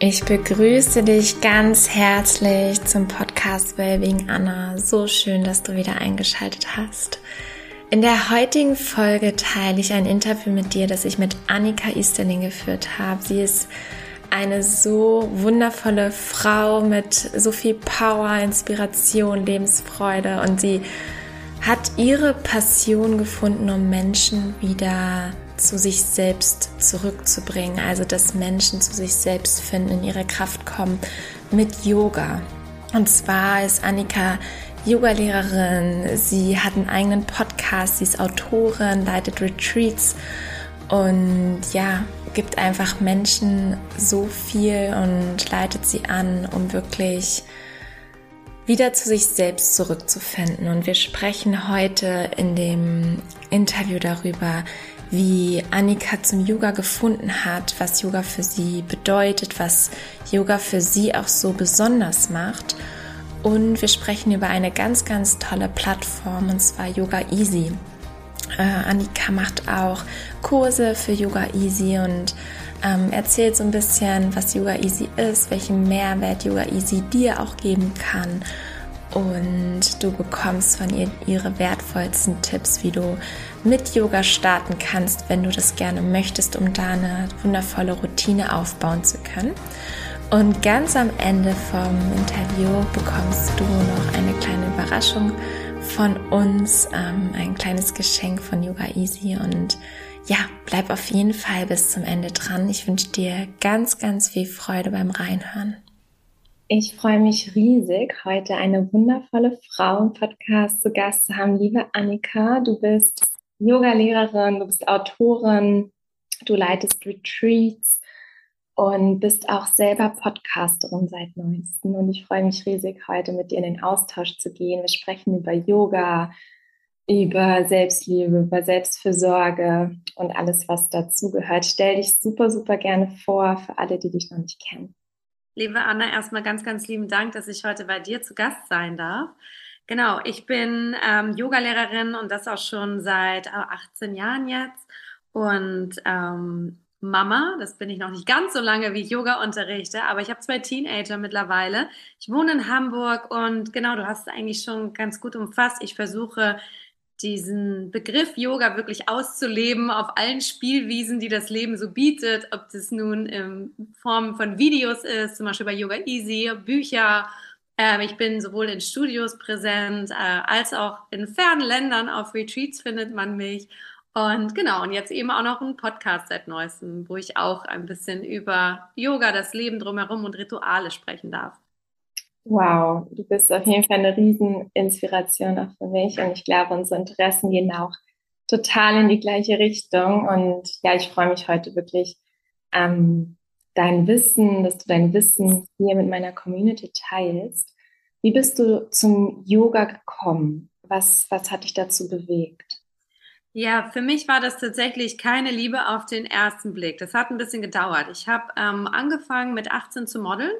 Ich begrüße dich ganz herzlich zum Podcast Wellbeing Anna. So schön, dass du wieder eingeschaltet hast. In der heutigen Folge teile ich ein Interview mit dir, das ich mit Annika Easterling geführt habe. Sie ist eine so wundervolle Frau mit so viel Power, Inspiration, Lebensfreude und sie hat ihre Passion gefunden, um Menschen wieder zu sich selbst zurückzubringen, also dass Menschen zu sich selbst finden, in ihre Kraft kommen mit Yoga. Und zwar ist Annika Yoga-Lehrerin, sie hat einen eigenen Podcast, sie ist Autorin, leitet Retreats und ja, gibt einfach Menschen so viel und leitet sie an, um wirklich wieder zu sich selbst zurückzufinden. Und wir sprechen heute in dem Interview darüber, wie Annika zum Yoga gefunden hat, was Yoga für sie bedeutet, was Yoga für sie auch so besonders macht. Und wir sprechen über eine ganz, ganz tolle Plattform, und zwar Yoga Easy. Äh, Annika macht auch Kurse für Yoga Easy und ähm, erzählt so ein bisschen, was Yoga Easy ist, welchen Mehrwert Yoga Easy dir auch geben kann und du bekommst von ihr ihre wertvollsten Tipps, wie du mit Yoga starten kannst, wenn du das gerne möchtest, um da eine wundervolle Routine aufbauen zu können. Und ganz am Ende vom Interview bekommst du noch eine kleine Überraschung von uns, ähm, ein kleines Geschenk von Yoga Easy und ja, bleib auf jeden Fall bis zum Ende dran. Ich wünsche dir ganz, ganz viel Freude beim Reinhören. Ich freue mich riesig, heute eine wundervolle Frau im Podcast zu Gast zu haben. Liebe Annika, du bist Yoga-Lehrerin, du bist Autorin, du leitest Retreats und bist auch selber Podcasterin seit neuestem. Und ich freue mich riesig, heute mit dir in den Austausch zu gehen. Wir sprechen über Yoga, über Selbstliebe, über Selbstfürsorge und alles, was dazugehört. Stell dich super, super gerne vor für alle, die dich noch nicht kennen. Liebe Anna, erstmal ganz, ganz lieben Dank, dass ich heute bei dir zu Gast sein darf. Genau, ich bin ähm, Yogalehrerin und das auch schon seit 18 äh, Jahren jetzt. Und ähm, Mama, das bin ich noch nicht ganz so lange, wie ich Yoga unterrichte, aber ich habe zwei Teenager mittlerweile. Ich wohne in Hamburg und genau, du hast es eigentlich schon ganz gut umfasst. Ich versuche diesen Begriff Yoga wirklich auszuleben auf allen Spielwiesen, die das Leben so bietet, ob das nun in Form von Videos ist, zum Beispiel bei Yoga Easy, Bücher. Ähm, ich bin sowohl in Studios präsent, äh, als auch in fernen Ländern auf Retreats findet man mich. Und genau, und jetzt eben auch noch ein Podcast seit neuestem, wo ich auch ein bisschen über Yoga, das Leben drumherum und Rituale sprechen darf. Wow, du bist auf jeden Fall eine Rieseninspiration auch für mich und ich glaube, unsere Interessen gehen auch total in die gleiche Richtung und ja, ich freue mich heute wirklich, ähm, dein Wissen, dass du dein Wissen hier mit meiner Community teilst. Wie bist du zum Yoga gekommen? Was, was hat dich dazu bewegt? Ja, für mich war das tatsächlich keine Liebe auf den ersten Blick. Das hat ein bisschen gedauert. Ich habe ähm, angefangen mit 18 zu modeln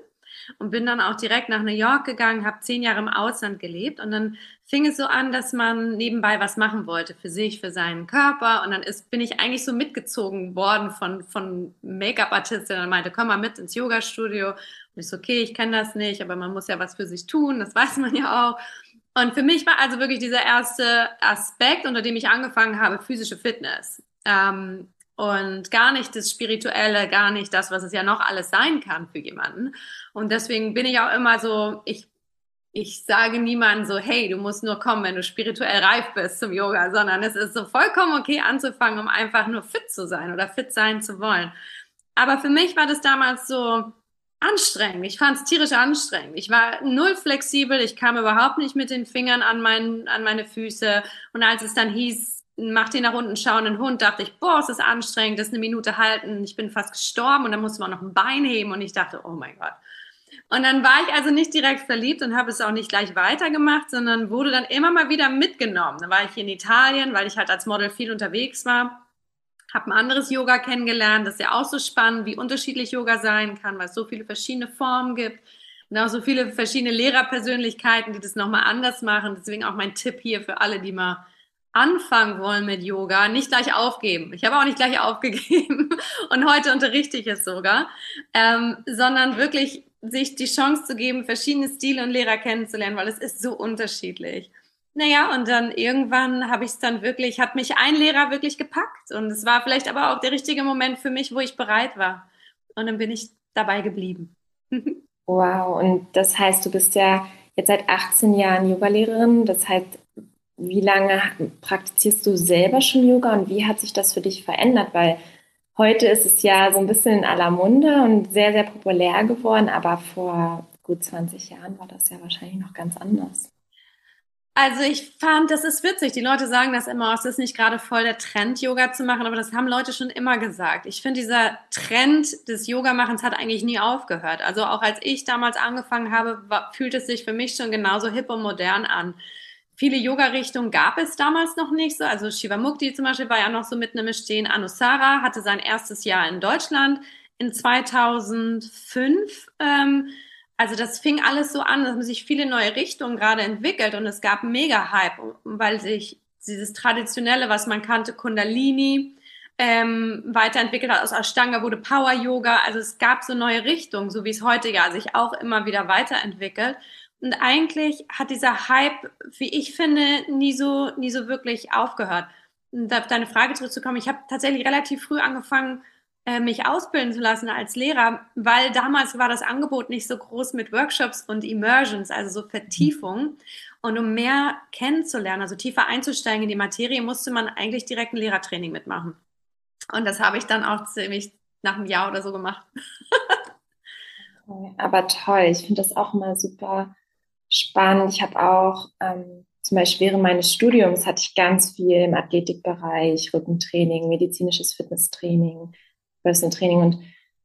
und bin dann auch direkt nach New York gegangen, habe zehn Jahre im Ausland gelebt und dann fing es so an, dass man nebenbei was machen wollte für sich, für seinen Körper und dann ist, bin ich eigentlich so mitgezogen worden von, von Make-up-Artistin und meinte, komm mal mit ins Yoga-Studio und ich so, okay, ich kenne das nicht, aber man muss ja was für sich tun, das weiß man ja auch. Und für mich war also wirklich dieser erste Aspekt, unter dem ich angefangen habe, physische Fitness. Ähm, und gar nicht das Spirituelle, gar nicht das, was es ja noch alles sein kann für jemanden. Und deswegen bin ich auch immer so, ich, ich sage niemandem so, hey, du musst nur kommen, wenn du spirituell reif bist zum Yoga, sondern es ist so vollkommen okay anzufangen, um einfach nur fit zu sein oder fit sein zu wollen. Aber für mich war das damals so anstrengend. Ich fand es tierisch anstrengend. Ich war null flexibel. Ich kam überhaupt nicht mit den Fingern an, mein, an meine Füße. Und als es dann hieß, mach den nach unten schauenden Hund, dachte ich, boah, es ist anstrengend, das ist eine Minute halten, ich bin fast gestorben und dann musste man noch ein Bein heben und ich dachte, oh mein Gott. Und dann war ich also nicht direkt verliebt und habe es auch nicht gleich weitergemacht, sondern wurde dann immer mal wieder mitgenommen. Dann war ich hier in Italien, weil ich halt als Model viel unterwegs war, habe ein anderes Yoga kennengelernt, das ist ja auch so spannend, wie unterschiedlich Yoga sein kann, weil es so viele verschiedene Formen gibt und auch so viele verschiedene Lehrerpersönlichkeiten, die das nochmal anders machen. Deswegen auch mein Tipp hier für alle, die mal anfangen wollen mit Yoga, nicht gleich aufgeben. Ich habe auch nicht gleich aufgegeben und heute unterrichte ich es sogar, ähm, sondern wirklich sich die Chance zu geben, verschiedene Stile und Lehrer kennenzulernen, weil es ist so unterschiedlich. Naja, und dann irgendwann habe ich es dann wirklich, hat mich ein Lehrer wirklich gepackt und es war vielleicht aber auch der richtige Moment für mich, wo ich bereit war. Und dann bin ich dabei geblieben. wow, und das heißt, du bist ja jetzt seit 18 Jahren Yogalehrerin. Das heißt, wie lange praktizierst du selber schon Yoga und wie hat sich das für dich verändert? Weil heute ist es ja so ein bisschen in aller Munde und sehr, sehr populär geworden, aber vor gut 20 Jahren war das ja wahrscheinlich noch ganz anders. Also ich fand, das ist witzig. Die Leute sagen das immer, es ist nicht gerade voll der Trend, Yoga zu machen, aber das haben Leute schon immer gesagt. Ich finde, dieser Trend des Yogamachens hat eigentlich nie aufgehört. Also auch als ich damals angefangen habe, fühlt es sich für mich schon genauso hip und modern an. Viele Yoga-Richtungen gab es damals noch nicht so. Also Shivamukti zum Beispiel war ja noch so mitten im Stehen. Anusara hatte sein erstes Jahr in Deutschland in 2005. Ähm, also das fing alles so an, dass man sich viele neue Richtungen gerade entwickelt und es gab mega Hype, weil sich dieses traditionelle, was man kannte, Kundalini, ähm, weiterentwickelt hat. Aus Ashtanga wurde Power Yoga. Also es gab so neue Richtungen, so wie es heute ja sich auch immer wieder weiterentwickelt. Und eigentlich hat dieser Hype, wie ich finde, nie so, nie so wirklich aufgehört. Und auf deine Frage zurückzukommen, ich habe tatsächlich relativ früh angefangen, äh, mich ausbilden zu lassen als Lehrer, weil damals war das Angebot nicht so groß mit Workshops und Immersions, also so Vertiefung. Und um mehr kennenzulernen, also tiefer einzusteigen in die Materie, musste man eigentlich direkt ein Lehrertraining mitmachen. Und das habe ich dann auch ziemlich nach einem Jahr oder so gemacht. Aber toll, ich finde das auch mal super spannend. Ich habe auch ähm, zum Beispiel während meines Studiums hatte ich ganz viel im Athletikbereich, Rückentraining, medizinisches Fitnesstraining, Personal Training und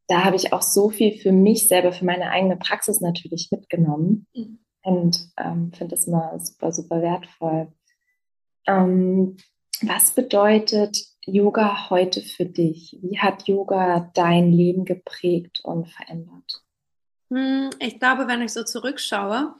da habe ich auch so viel für mich selber, für meine eigene Praxis natürlich mitgenommen mhm. und ähm, finde das immer super, super wertvoll. Ähm, was bedeutet Yoga heute für dich? Wie hat Yoga dein Leben geprägt und verändert? Hm, ich glaube, wenn ich so zurückschaue,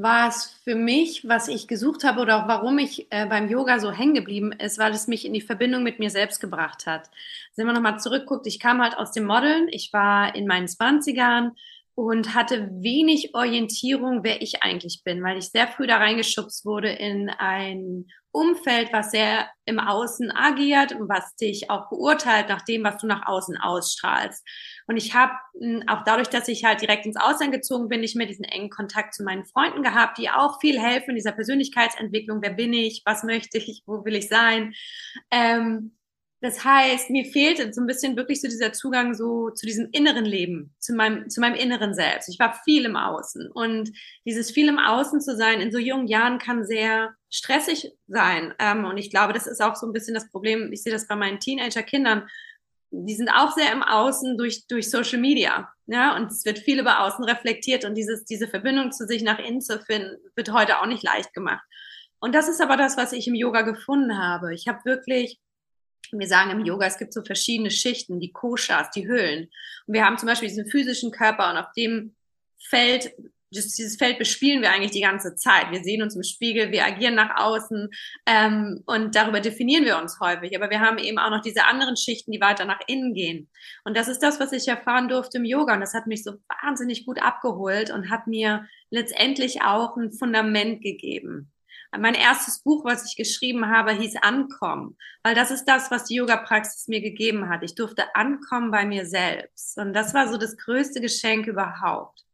war es für mich, was ich gesucht habe oder auch warum ich äh, beim Yoga so hängen geblieben ist, weil es mich in die Verbindung mit mir selbst gebracht hat. Wenn man nochmal zurückguckt, ich kam halt aus dem Modeln, ich war in meinen Zwanzigern und hatte wenig Orientierung, wer ich eigentlich bin, weil ich sehr früh da reingeschubst wurde in ein Umfeld, was sehr im Außen agiert und was dich auch beurteilt nach dem, was du nach außen ausstrahlst. Und ich habe hm, auch dadurch, dass ich halt direkt ins Ausland gezogen bin, nicht mehr diesen engen Kontakt zu meinen Freunden gehabt, die auch viel helfen in dieser Persönlichkeitsentwicklung. Wer bin ich? Was möchte ich? Wo will ich sein? Ähm, das heißt, mir fehlte so ein bisschen wirklich so dieser Zugang so zu diesem inneren Leben, zu meinem, zu meinem inneren Selbst. Ich war viel im Außen und dieses viel im Außen zu sein in so jungen Jahren kann sehr stressig sein. Ähm, und ich glaube, das ist auch so ein bisschen das Problem. Ich sehe das bei meinen Teenager-Kindern. Die sind auch sehr im Außen durch, durch Social Media. Ja, und es wird viel über Außen reflektiert und dieses, diese Verbindung zu sich nach innen zu finden, wird heute auch nicht leicht gemacht. Und das ist aber das, was ich im Yoga gefunden habe. Ich habe wirklich wir sagen im Yoga, es gibt so verschiedene Schichten, die Koshas, die Höhlen. Und wir haben zum Beispiel diesen physischen Körper und auf dem Feld, dieses Feld bespielen wir eigentlich die ganze Zeit. Wir sehen uns im Spiegel, wir agieren nach außen ähm, und darüber definieren wir uns häufig. Aber wir haben eben auch noch diese anderen Schichten, die weiter nach innen gehen. Und das ist das, was ich erfahren durfte im Yoga. Und das hat mich so wahnsinnig gut abgeholt und hat mir letztendlich auch ein Fundament gegeben. Mein erstes Buch, was ich geschrieben habe, hieß Ankommen, weil das ist das, was die Yoga-Praxis mir gegeben hat. Ich durfte ankommen bei mir selbst. Und das war so das größte Geschenk überhaupt.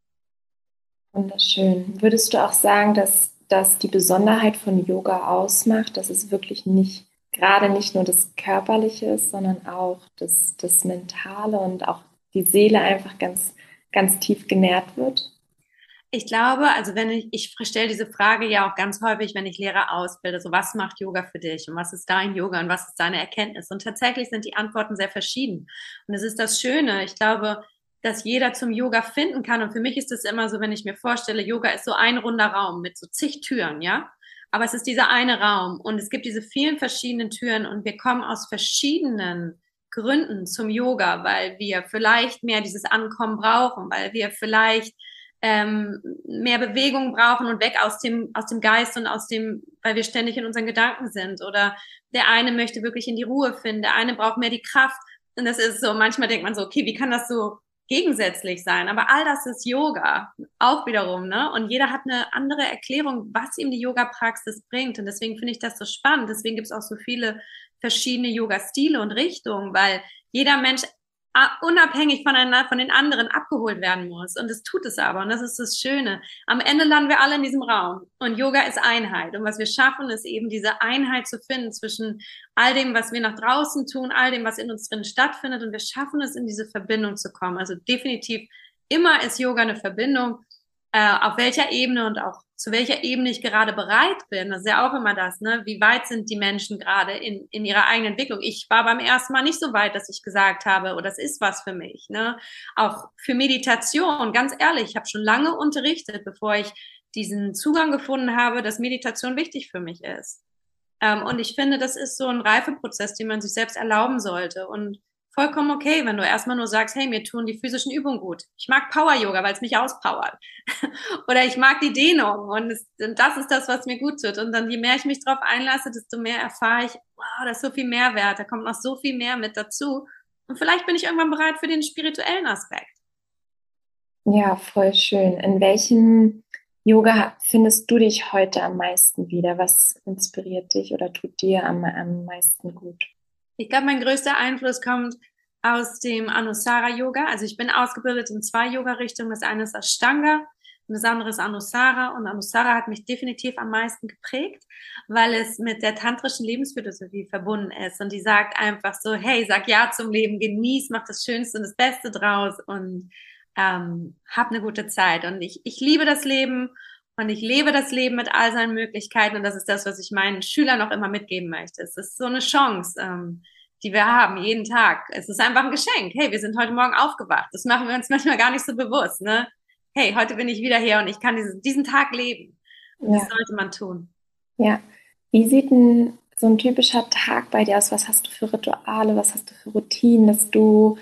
Wunderschön. Würdest du auch sagen, dass das die Besonderheit von Yoga ausmacht, dass es wirklich nicht, gerade nicht nur das Körperliche ist, sondern auch das, das Mentale und auch die Seele einfach ganz, ganz tief genährt wird? Ich glaube, also wenn ich, ich stelle diese Frage ja auch ganz häufig, wenn ich Lehrer ausbilde, so was macht Yoga für dich und was ist dein Yoga und was ist deine Erkenntnis? Und tatsächlich sind die Antworten sehr verschieden. Und es ist das Schöne. Ich glaube, dass jeder zum Yoga finden kann. Und für mich ist es immer so, wenn ich mir vorstelle, Yoga ist so ein runder Raum mit so zig Türen, ja? Aber es ist dieser eine Raum und es gibt diese vielen verschiedenen Türen und wir kommen aus verschiedenen Gründen zum Yoga, weil wir vielleicht mehr dieses Ankommen brauchen, weil wir vielleicht ähm, mehr Bewegung brauchen und weg aus dem, aus dem Geist und aus dem, weil wir ständig in unseren Gedanken sind. Oder der eine möchte wirklich in die Ruhe finden, der eine braucht mehr die Kraft. Und das ist so, manchmal denkt man so, okay, wie kann das so gegensätzlich sein? Aber all das ist Yoga, auch wiederum, ne? Und jeder hat eine andere Erklärung, was ihm die Yoga-Praxis bringt. Und deswegen finde ich das so spannend. Deswegen gibt es auch so viele verschiedene Yoga-Stile und Richtungen, weil jeder Mensch unabhängig voneinander, von den anderen abgeholt werden muss. Und das tut es aber. Und das ist das Schöne. Am Ende landen wir alle in diesem Raum. Und Yoga ist Einheit. Und was wir schaffen, ist eben diese Einheit zu finden zwischen all dem, was wir nach draußen tun, all dem, was in uns drin stattfindet. Und wir schaffen es, in diese Verbindung zu kommen. Also definitiv immer ist Yoga eine Verbindung äh, auf welcher Ebene und auch zu welcher Ebene ich gerade bereit bin. Das ist ja auch immer das, ne? Wie weit sind die Menschen gerade in, in ihrer eigenen Entwicklung? Ich war beim ersten Mal nicht so weit, dass ich gesagt habe, oh, das ist was für mich. Ne? Auch für Meditation, ganz ehrlich, ich habe schon lange unterrichtet, bevor ich diesen Zugang gefunden habe, dass Meditation wichtig für mich ist. Ähm, und ich finde, das ist so ein Reifeprozess, den man sich selbst erlauben sollte. Und vollkommen okay, wenn du erstmal nur sagst, hey, mir tun die physischen Übungen gut. Ich mag Power Yoga, weil es mich auspowert. Oder ich mag die Dehnung und, es, und, das ist das, was mir gut tut. Und dann je mehr ich mich darauf einlasse, desto mehr erfahre ich, wow, da ist so viel Mehrwert, da kommt noch so viel mehr mit dazu. Und vielleicht bin ich irgendwann bereit für den spirituellen Aspekt. Ja, voll schön. In welchem Yoga findest du dich heute am meisten wieder? Was inspiriert dich oder tut dir am, am meisten gut? Ich glaube, mein größter Einfluss kommt aus dem Anusara Yoga. Also ich bin ausgebildet in zwei Yoga-Richtungen. Das eine ist Ashtanga und das andere ist Anusara. Und Anusara hat mich definitiv am meisten geprägt, weil es mit der tantrischen Lebensphilosophie verbunden ist. Und die sagt einfach so, hey, sag ja zum Leben, genieß, mach das Schönste und das Beste draus und ähm, hab eine gute Zeit. Und ich, ich liebe das Leben und ich lebe das Leben mit all seinen Möglichkeiten und das ist das, was ich meinen Schülern auch immer mitgeben möchte. Es ist so eine Chance, ähm, die wir haben, jeden Tag. Es ist einfach ein Geschenk. Hey, wir sind heute Morgen aufgewacht. Das machen wir uns manchmal gar nicht so bewusst. Ne? Hey, heute bin ich wieder hier und ich kann diesen, diesen Tag leben. Ja. Das sollte man tun. Ja. Wie sieht denn so ein typischer Tag bei dir aus? Was hast du für Rituale? Was hast du für Routinen, dass du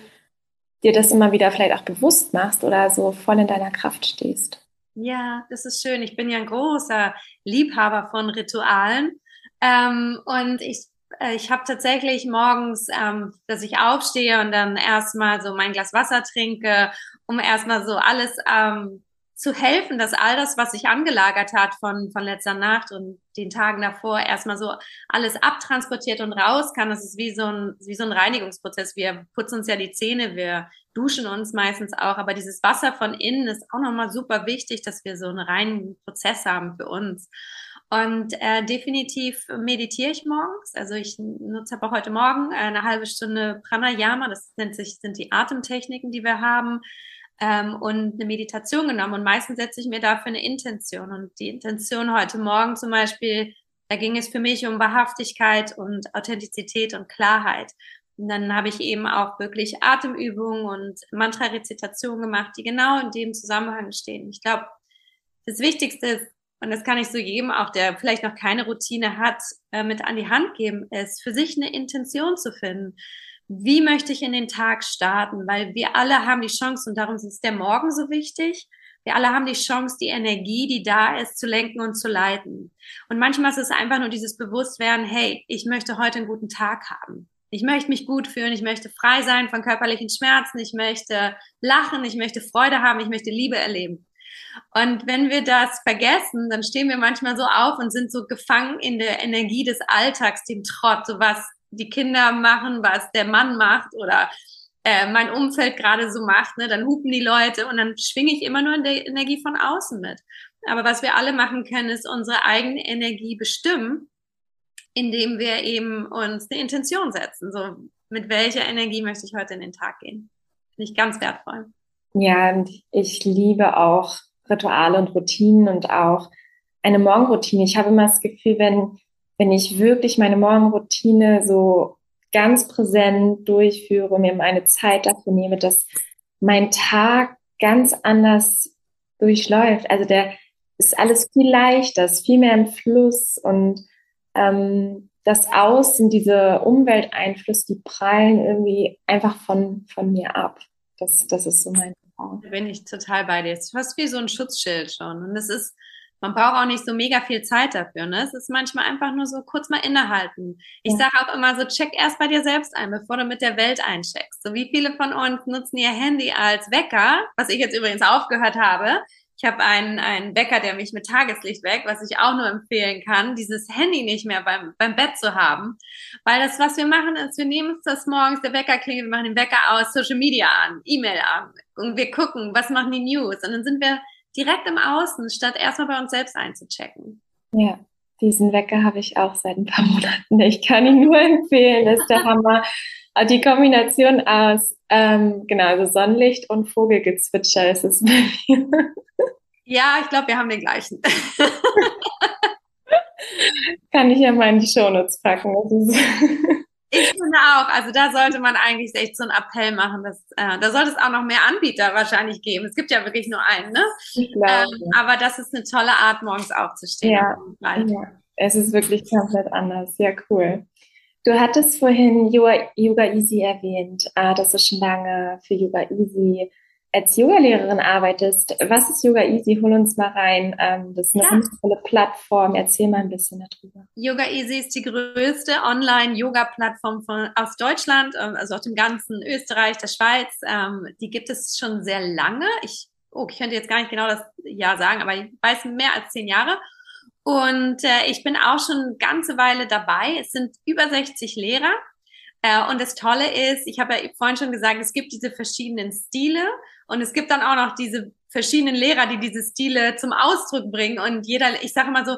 dir das immer wieder vielleicht auch bewusst machst oder so voll in deiner Kraft stehst? Ja, das ist schön. Ich bin ja ein großer Liebhaber von Ritualen. Ähm, und ich, äh, ich habe tatsächlich morgens, ähm, dass ich aufstehe und dann erstmal so mein Glas Wasser trinke, um erstmal so alles ähm, zu helfen, dass all das, was sich angelagert hat von, von letzter Nacht und den Tagen davor, erstmal so alles abtransportiert und raus kann. Das ist wie so ein, wie so ein Reinigungsprozess. Wir putzen uns ja die Zähne, wir duschen uns meistens auch, aber dieses Wasser von innen ist auch nochmal super wichtig, dass wir so einen reinen Prozess haben für uns. Und äh, definitiv meditiere ich morgens. Also ich nutze aber heute Morgen eine halbe Stunde Pranayama, das nennt sich, sind die Atemtechniken, die wir haben, ähm, und eine Meditation genommen. Und meistens setze ich mir dafür eine Intention. Und die Intention heute Morgen zum Beispiel, da ging es für mich um Wahrhaftigkeit und Authentizität und Klarheit. Und dann habe ich eben auch wirklich Atemübungen und Mantra-Rezitation gemacht, die genau in dem Zusammenhang stehen. Ich glaube, das Wichtigste ist, und das kann ich so jedem auch, der vielleicht noch keine Routine hat, äh, mit an die Hand geben, ist, für sich eine Intention zu finden. Wie möchte ich in den Tag starten? Weil wir alle haben die Chance, und darum ist der Morgen so wichtig, wir alle haben die Chance, die Energie, die da ist, zu lenken und zu leiten. Und manchmal ist es einfach nur dieses Bewusstwerden, hey, ich möchte heute einen guten Tag haben. Ich möchte mich gut fühlen, ich möchte frei sein von körperlichen Schmerzen, ich möchte lachen, ich möchte Freude haben, ich möchte Liebe erleben. Und wenn wir das vergessen, dann stehen wir manchmal so auf und sind so gefangen in der Energie des Alltags, dem Trott, so was die Kinder machen, was der Mann macht oder äh, mein Umfeld gerade so macht, ne, dann hupen die Leute und dann schwinge ich immer nur in der Energie von außen mit. Aber was wir alle machen können, ist unsere eigene Energie bestimmen indem wir eben uns eine Intention setzen. So, mit welcher Energie möchte ich heute in den Tag gehen? Finde ich ganz wertvoll. Ja, und ich liebe auch Rituale und Routinen und auch eine Morgenroutine. Ich habe immer das Gefühl, wenn, wenn ich wirklich meine Morgenroutine so ganz präsent durchführe, mir meine Zeit dafür nehme, dass mein Tag ganz anders durchläuft. Also der ist alles viel leichter, ist viel mehr im Fluss und ähm, das Außen, diese Umwelteinflüsse, die prallen irgendwie einfach von, von mir ab. Das, das ist so mein Da bin ich total bei dir. Ist fast wie so ein Schutzschild schon. Und es ist, man braucht auch nicht so mega viel Zeit dafür. Ne? Es ist manchmal einfach nur so kurz mal innehalten. Ich ja. sage auch immer so, check erst bei dir selbst ein, bevor du mit der Welt eincheckst. So wie viele von uns nutzen ihr Handy als Wecker, was ich jetzt übrigens aufgehört habe. Ich habe einen, einen Wecker, der mich mit Tageslicht weckt, was ich auch nur empfehlen kann, dieses Handy nicht mehr beim, beim Bett zu haben. Weil das, was wir machen, ist, wir nehmen uns das morgens, der Wecker klingelt, wir machen den Wecker aus, Social Media an, E-Mail an und wir gucken, was machen die News. Und dann sind wir direkt im Außen, statt erstmal bei uns selbst einzuchecken. Ja, diesen Wecker habe ich auch seit ein paar Monaten. Ich kann ihn nur empfehlen, das ist der Hammer. Die Kombination aus ähm, genau, also Sonnenlicht und Vogelgezwitscher ist es bei mir. Ja, ich glaube, wir haben den gleichen. Kann ich ja mal in die Shownotes packen. Ich finde auch, also da sollte man eigentlich echt so einen Appell machen. Dass, äh, da sollte es auch noch mehr Anbieter wahrscheinlich geben. Es gibt ja wirklich nur einen, ne? Ich glaube. Ähm, aber das ist eine tolle Art, morgens aufzustehen. Ja, ja, es ist wirklich komplett anders. Ja, cool. Du hattest vorhin Yoga, Yoga Easy erwähnt, äh, dass du schon lange für Yoga Easy als Yogalehrerin arbeitest. Was ist Yoga Easy? Hol uns mal rein. Ähm, das ist eine ja. tolle Plattform. Erzähl mal ein bisschen darüber. Yoga Easy ist die größte Online-Yoga-Plattform aus Deutschland, ähm, also aus dem ganzen Österreich, der Schweiz. Ähm, die gibt es schon sehr lange. Ich, oh, ich könnte jetzt gar nicht genau das Jahr sagen, aber ich weiß mehr als zehn Jahre. Und äh, ich bin auch schon eine ganze Weile dabei. Es sind über 60 Lehrer. Äh, und das Tolle ist, ich habe ja vorhin schon gesagt, es gibt diese verschiedenen Stile und es gibt dann auch noch diese verschiedenen Lehrer, die diese Stile zum Ausdruck bringen. Und jeder, ich sage immer so,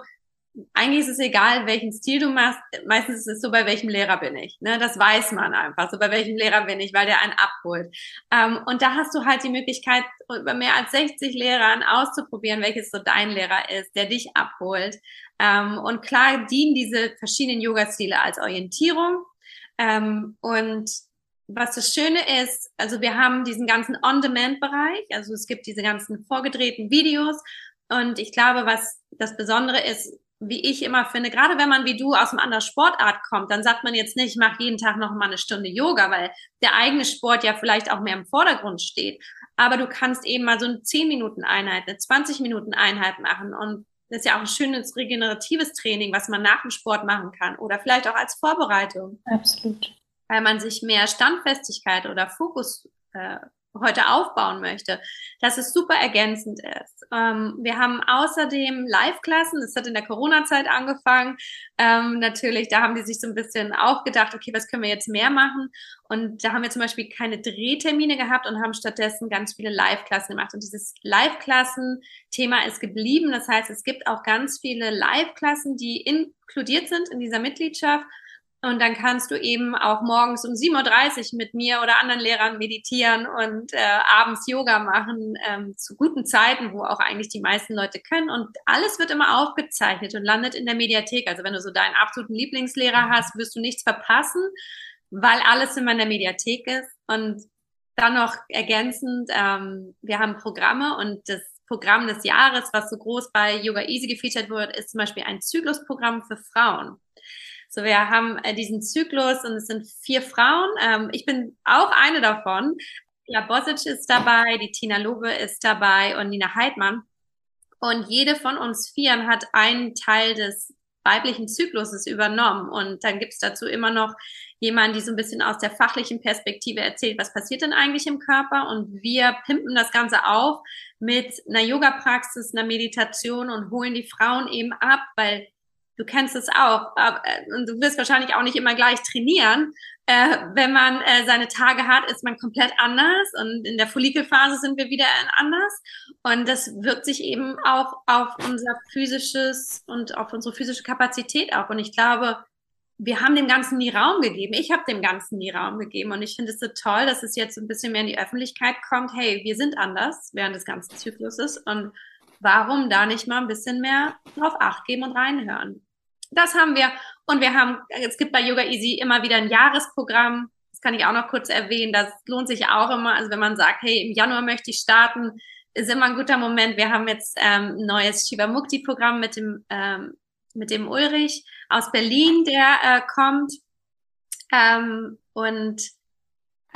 eigentlich ist es egal, welchen Stil du machst. Meistens ist es so, bei welchem Lehrer bin ich. Ne? Das weiß man einfach. So, bei welchem Lehrer bin ich, weil der einen abholt. Ähm, und da hast du halt die Möglichkeit, über mehr als 60 Lehrern auszuprobieren, welches so dein Lehrer ist, der dich abholt. Ähm, und klar dienen diese verschiedenen Yoga-Stile als Orientierung. Ähm, und was das Schöne ist, also wir haben diesen ganzen On-Demand-Bereich, also es gibt diese ganzen vorgedrehten Videos und ich glaube, was das Besondere ist, wie ich immer finde, gerade wenn man wie du aus einem anderen Sportart kommt, dann sagt man jetzt nicht, ich mache jeden Tag noch mal eine Stunde Yoga, weil der eigene Sport ja vielleicht auch mehr im Vordergrund steht. Aber du kannst eben mal so eine 10 Minuten Einheit, eine 20 Minuten Einheit machen und das ist ja auch ein schönes regeneratives Training, was man nach dem Sport machen kann oder vielleicht auch als Vorbereitung. Absolut weil man sich mehr Standfestigkeit oder Fokus äh, heute aufbauen möchte, dass es super ergänzend ist. Ähm, wir haben außerdem Live-Klassen, das hat in der Corona-Zeit angefangen. Ähm, natürlich, da haben die sich so ein bisschen auch gedacht, okay, was können wir jetzt mehr machen? Und da haben wir zum Beispiel keine Drehtermine gehabt und haben stattdessen ganz viele Live-Klassen gemacht. Und dieses Live-Klassen-Thema ist geblieben. Das heißt, es gibt auch ganz viele Live-Klassen, die inkludiert sind in dieser Mitgliedschaft und dann kannst du eben auch morgens um 7.30 Uhr mit mir oder anderen Lehrern meditieren und äh, abends Yoga machen ähm, zu guten Zeiten, wo auch eigentlich die meisten Leute können. Und alles wird immer aufgezeichnet und landet in der Mediathek. Also wenn du so deinen absoluten Lieblingslehrer hast, wirst du nichts verpassen, weil alles immer in der Mediathek ist. Und dann noch ergänzend, ähm, wir haben Programme und das Programm des Jahres, was so groß bei Yoga Easy gefeatured wird, ist zum Beispiel ein Zyklusprogramm für Frauen. So, wir haben äh, diesen Zyklus und es sind vier Frauen. Ähm, ich bin auch eine davon. Ja, Bosic ist dabei, die Tina Lobe ist dabei und Nina Heidmann. Und jede von uns Vieren hat einen Teil des weiblichen Zykluses übernommen. Und dann gibt's dazu immer noch jemanden, die so ein bisschen aus der fachlichen Perspektive erzählt, was passiert denn eigentlich im Körper. Und wir pimpen das Ganze auf mit einer Yoga-Praxis, einer Meditation und holen die Frauen eben ab, weil du kennst es auch, äh, und du wirst wahrscheinlich auch nicht immer gleich trainieren. Äh, wenn man äh, seine Tage hat, ist man komplett anders und in der Follikelphase sind wir wieder anders und das wirkt sich eben auch auf unser physisches und auf unsere physische Kapazität auch und ich glaube, wir haben dem Ganzen nie Raum gegeben. Ich habe dem Ganzen nie Raum gegeben und ich finde es so toll, dass es jetzt ein bisschen mehr in die Öffentlichkeit kommt. Hey, wir sind anders während des ganzen Zykluses und warum da nicht mal ein bisschen mehr drauf acht geben und reinhören? Das haben wir. Und wir haben, es gibt bei Yoga Easy immer wieder ein Jahresprogramm. Das kann ich auch noch kurz erwähnen. Das lohnt sich auch immer. Also wenn man sagt, hey, im Januar möchte ich starten, ist immer ein guter Moment. Wir haben jetzt ähm, ein neues Shiva Mukti Programm mit dem, ähm, mit dem Ulrich aus Berlin, der äh, kommt. Ähm, und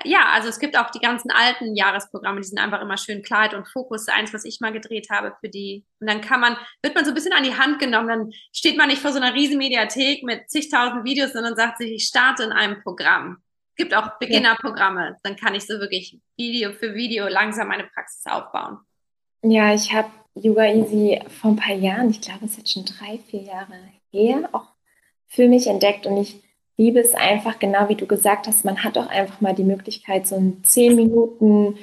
ja, also es gibt auch die ganzen alten Jahresprogramme, die sind einfach immer schön Kleid und Fokus, eins, was ich mal gedreht habe für die. Und dann kann man, wird man so ein bisschen an die Hand genommen, dann steht man nicht vor so einer riesen Mediathek mit zigtausend Videos, sondern sagt sich, ich starte in einem Programm. Es gibt auch Beginnerprogramme, dann kann ich so wirklich Video für Video langsam meine Praxis aufbauen. Ja, ich habe Yoga Easy vor ein paar Jahren, ich glaube, es ist jetzt schon drei, vier Jahre her, auch für mich entdeckt und ich liebe es einfach, genau wie du gesagt hast, man hat auch einfach mal die Möglichkeit, so einen 10 Minuten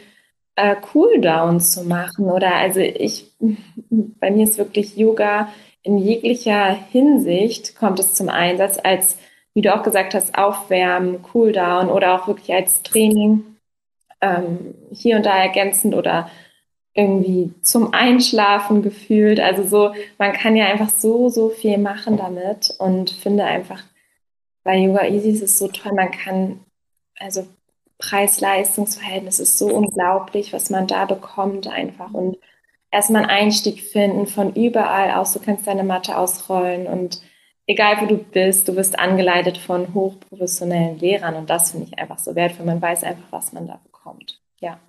äh, Cooldown zu machen. Oder also ich, bei mir ist wirklich Yoga in jeglicher Hinsicht kommt es zum Einsatz als, wie du auch gesagt hast, Aufwärmen, Cooldown oder auch wirklich als Training ähm, hier und da ergänzend oder irgendwie zum Einschlafen gefühlt. Also so, man kann ja einfach so, so viel machen damit und finde einfach, bei Yoga Easy ist es so toll, man kann, also Preis-Leistungs-Verhältnis ist so unglaublich, was man da bekommt einfach und erstmal einen Einstieg finden von überall aus. Du kannst deine Matte ausrollen und egal wo du bist, du wirst angeleitet von hochprofessionellen Lehrern und das finde ich einfach so wertvoll. Man weiß einfach, was man da bekommt. Ja.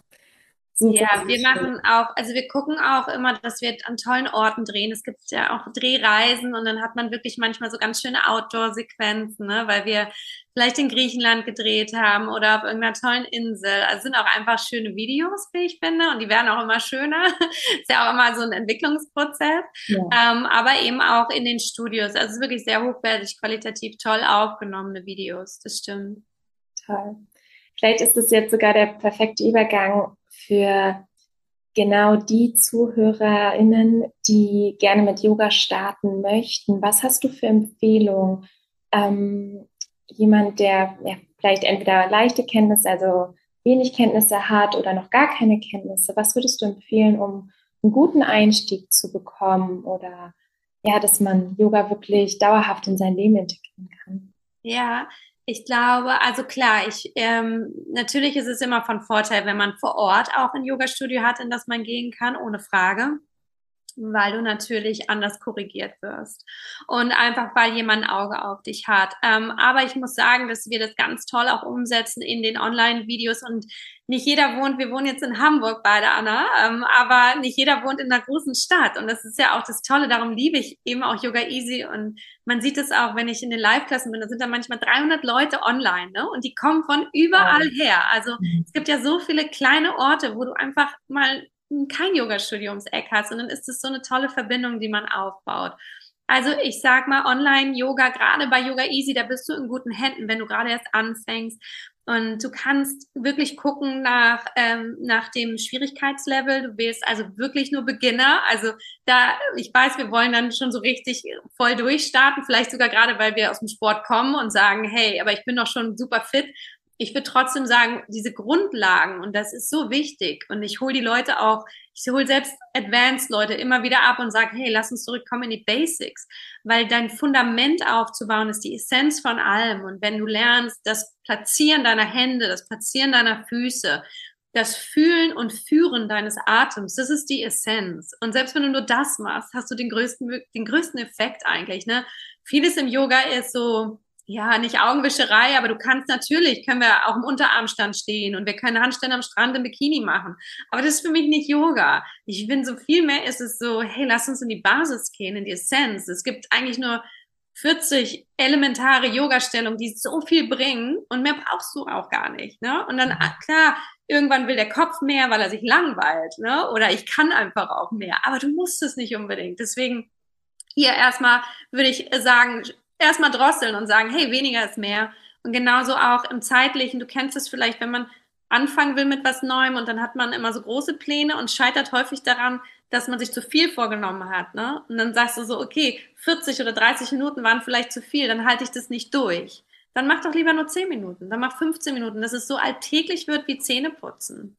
Super ja, wir machen auch, also wir gucken auch immer, dass wir an tollen Orten drehen. Es gibt ja auch Drehreisen und dann hat man wirklich manchmal so ganz schöne Outdoor-Sequenzen, ne? weil wir vielleicht in Griechenland gedreht haben oder auf irgendeiner tollen Insel. Also sind auch einfach schöne Videos, wie ich finde, und die werden auch immer schöner. ist ja auch immer so ein Entwicklungsprozess, ja. ähm, aber eben auch in den Studios. Also wirklich sehr hochwertig, qualitativ toll aufgenommene Videos. Das stimmt. Toll. Vielleicht ist es jetzt sogar der perfekte Übergang für genau die ZuhörerInnen, die gerne mit Yoga starten möchten. Was hast du für Empfehlungen? Ähm, jemand, der ja, vielleicht entweder leichte Kenntnisse, also wenig Kenntnisse hat oder noch gar keine Kenntnisse, was würdest du empfehlen, um einen guten Einstieg zu bekommen oder ja, dass man Yoga wirklich dauerhaft in sein Leben integrieren kann? Ja, ich glaube, also klar, ich ähm, natürlich ist es immer von Vorteil, wenn man vor Ort auch ein Yoga-Studio hat, in das man gehen kann, ohne Frage weil du natürlich anders korrigiert wirst und einfach weil jemand ein Auge auf dich hat. Ähm, aber ich muss sagen, dass wir das ganz toll auch umsetzen in den Online-Videos und nicht jeder wohnt, wir wohnen jetzt in Hamburg beide, Anna, ähm, aber nicht jeder wohnt in einer großen Stadt und das ist ja auch das Tolle, darum liebe ich eben auch Yoga Easy und man sieht es auch, wenn ich in den Live-Klassen bin, da sind da manchmal 300 Leute online ne? und die kommen von überall her. Also mhm. es gibt ja so viele kleine Orte, wo du einfach mal kein Yoga-Studio ums Eck hast. Und ist es so eine tolle Verbindung, die man aufbaut. Also ich sag mal, Online-Yoga, gerade bei Yoga Easy, da bist du in guten Händen, wenn du gerade erst anfängst. Und du kannst wirklich gucken nach, ähm, nach dem Schwierigkeitslevel. Du wählst also wirklich nur Beginner. Also da, ich weiß, wir wollen dann schon so richtig voll durchstarten, vielleicht sogar gerade, weil wir aus dem Sport kommen und sagen, hey, aber ich bin doch schon super fit ich würde trotzdem sagen, diese Grundlagen, und das ist so wichtig, und ich hole die Leute auch, ich hole selbst Advanced-Leute immer wieder ab und sage, hey, lass uns zurückkommen in die Basics, weil dein Fundament aufzubauen ist die Essenz von allem. Und wenn du lernst, das Platzieren deiner Hände, das Platzieren deiner Füße, das Fühlen und Führen deines Atems, das ist die Essenz. Und selbst wenn du nur das machst, hast du den größten, den größten Effekt eigentlich. Ne? Vieles im Yoga ist so, ja, nicht Augenwischerei, aber du kannst natürlich, können wir auch im Unterarmstand stehen und wir können Handstände am Strand im Bikini machen. Aber das ist für mich nicht Yoga. Ich bin so viel mehr ist es so, hey, lass uns in die Basis gehen, in die Essenz. Es gibt eigentlich nur 40 elementare Yoga-Stellungen, die so viel bringen und mehr brauchst du auch gar nicht. Ne? Und dann, ah, klar, irgendwann will der Kopf mehr, weil er sich langweilt. Ne? Oder ich kann einfach auch mehr. Aber du musst es nicht unbedingt. Deswegen hier erstmal würde ich sagen, erstmal drosseln und sagen, hey, weniger ist mehr. Und genauso auch im zeitlichen, du kennst es vielleicht, wenn man anfangen will mit was Neuem und dann hat man immer so große Pläne und scheitert häufig daran, dass man sich zu viel vorgenommen hat. Ne? Und dann sagst du so, okay, 40 oder 30 Minuten waren vielleicht zu viel, dann halte ich das nicht durch. Dann mach doch lieber nur 10 Minuten, dann mach 15 Minuten, dass es so alltäglich wird wie Zähneputzen.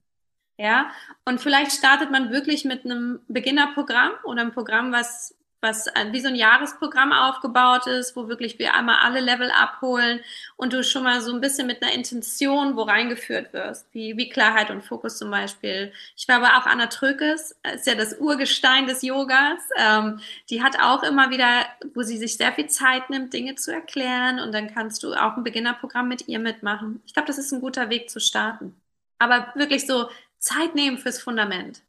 Ja, und vielleicht startet man wirklich mit einem Beginnerprogramm oder einem Programm, was was wie so ein Jahresprogramm aufgebaut ist, wo wirklich wir einmal alle Level abholen und du schon mal so ein bisschen mit einer Intention wo reingeführt wirst, wie, wie Klarheit und Fokus zum Beispiel. Ich war aber auch Anna Trökes, ist ja das Urgestein des Yogas. Ähm, die hat auch immer wieder, wo sie sich sehr viel Zeit nimmt, Dinge zu erklären und dann kannst du auch ein Beginnerprogramm mit ihr mitmachen. Ich glaube, das ist ein guter Weg zu starten. Aber wirklich so Zeit nehmen fürs Fundament.